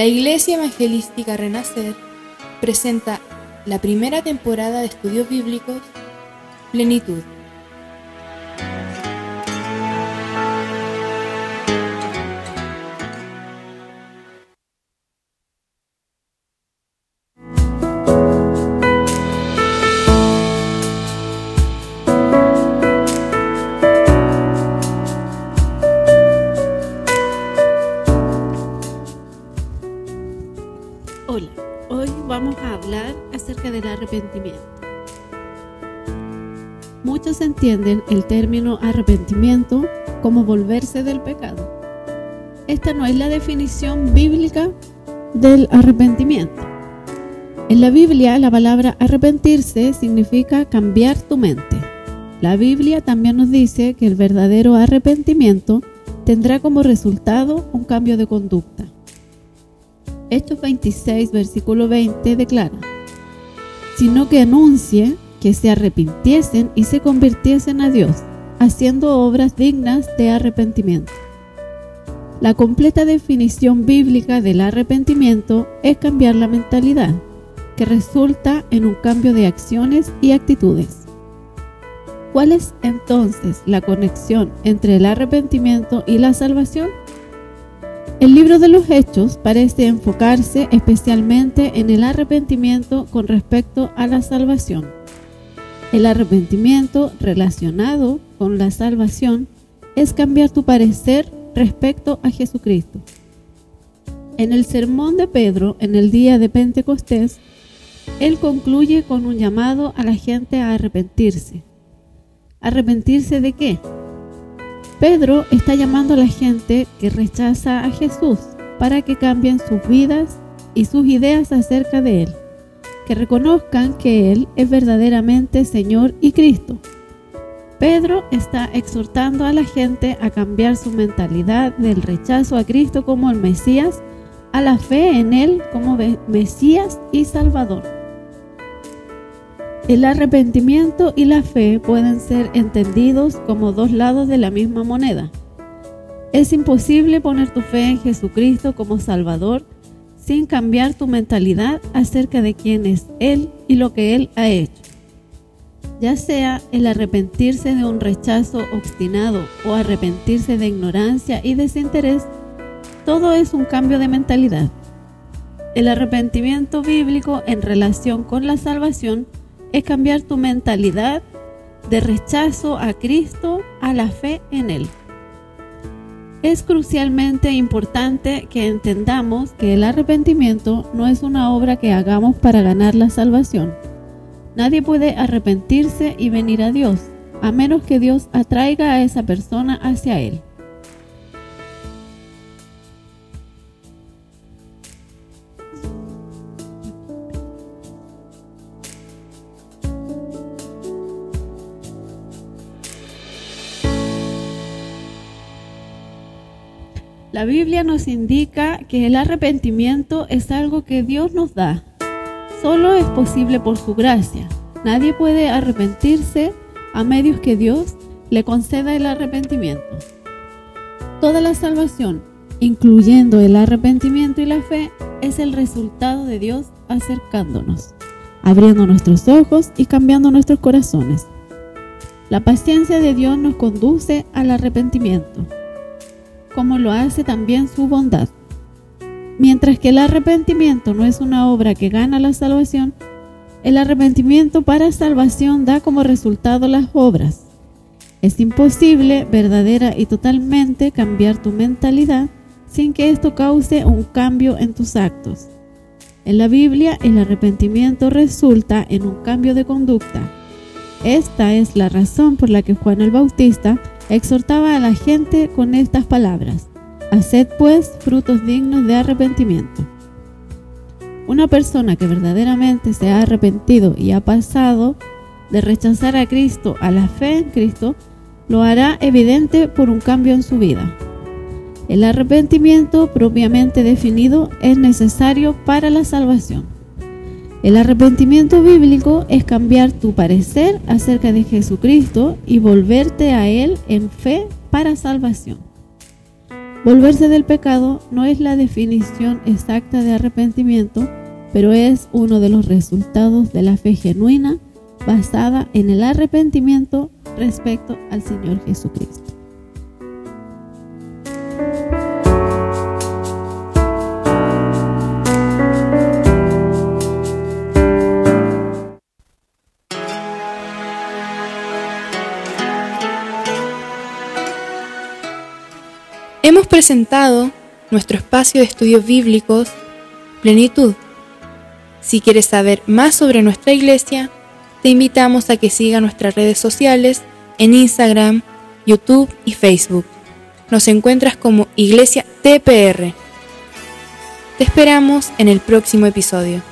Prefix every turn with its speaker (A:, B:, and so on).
A: La Iglesia Evangelística Renacer presenta la primera temporada de estudios bíblicos Plenitud.
B: Hablar acerca del arrepentimiento. Muchos entienden el término arrepentimiento como volverse del pecado. Esta no es la definición bíblica del arrepentimiento. En la Biblia la palabra arrepentirse significa cambiar tu mente. La Biblia también nos dice que el verdadero arrepentimiento tendrá como resultado un cambio de conducta. Hechos 26, versículo 20 declara, sino que anuncie que se arrepintiesen y se convirtiesen a Dios, haciendo obras dignas de arrepentimiento. La completa definición bíblica del arrepentimiento es cambiar la mentalidad, que resulta en un cambio de acciones y actitudes. ¿Cuál es entonces la conexión entre el arrepentimiento y la salvación? El libro de los Hechos parece enfocarse especialmente en el arrepentimiento con respecto a la salvación. El arrepentimiento relacionado con la salvación es cambiar tu parecer respecto a Jesucristo. En el sermón de Pedro en el día de Pentecostés, él concluye con un llamado a la gente a arrepentirse. ¿Arrepentirse de qué? Pedro está llamando a la gente que rechaza a Jesús para que cambien sus vidas y sus ideas acerca de Él, que reconozcan que Él es verdaderamente Señor y Cristo. Pedro está exhortando a la gente a cambiar su mentalidad del rechazo a Cristo como el Mesías a la fe en Él como Mesías y Salvador. El arrepentimiento y la fe pueden ser entendidos como dos lados de la misma moneda. Es imposible poner tu fe en Jesucristo como Salvador sin cambiar tu mentalidad acerca de quién es Él y lo que Él ha hecho. Ya sea el arrepentirse de un rechazo obstinado o arrepentirse de ignorancia y desinterés, todo es un cambio de mentalidad. El arrepentimiento bíblico en relación con la salvación es cambiar tu mentalidad de rechazo a Cristo a la fe en Él. Es crucialmente importante que entendamos que el arrepentimiento no es una obra que hagamos para ganar la salvación. Nadie puede arrepentirse y venir a Dios, a menos que Dios atraiga a esa persona hacia Él. La Biblia nos indica que el arrepentimiento es algo que Dios nos da. Solo es posible por su gracia. Nadie puede arrepentirse a medios que Dios le conceda el arrepentimiento. Toda la salvación, incluyendo el arrepentimiento y la fe, es el resultado de Dios acercándonos, abriendo nuestros ojos y cambiando nuestros corazones. La paciencia de Dios nos conduce al arrepentimiento como lo hace también su bondad. Mientras que el arrepentimiento no es una obra que gana la salvación, el arrepentimiento para salvación da como resultado las obras. Es imposible verdadera y totalmente cambiar tu mentalidad sin que esto cause un cambio en tus actos. En la Biblia, el arrepentimiento resulta en un cambio de conducta. Esta es la razón por la que Juan el Bautista exhortaba a la gente con estas palabras, Haced pues frutos dignos de arrepentimiento. Una persona que verdaderamente se ha arrepentido y ha pasado de rechazar a Cristo a la fe en Cristo, lo hará evidente por un cambio en su vida. El arrepentimiento propiamente definido es necesario para la salvación. El arrepentimiento bíblico es cambiar tu parecer acerca de Jesucristo y volverte a Él en fe para salvación. Volverse del pecado no es la definición exacta de arrepentimiento, pero es uno de los resultados de la fe genuina basada en el arrepentimiento respecto al Señor Jesucristo.
A: Presentado nuestro espacio de estudios bíblicos Plenitud. Si quieres saber más sobre nuestra iglesia, te invitamos a que siga nuestras redes sociales en Instagram, YouTube y Facebook. Nos encuentras como Iglesia TPR. Te esperamos en el próximo episodio.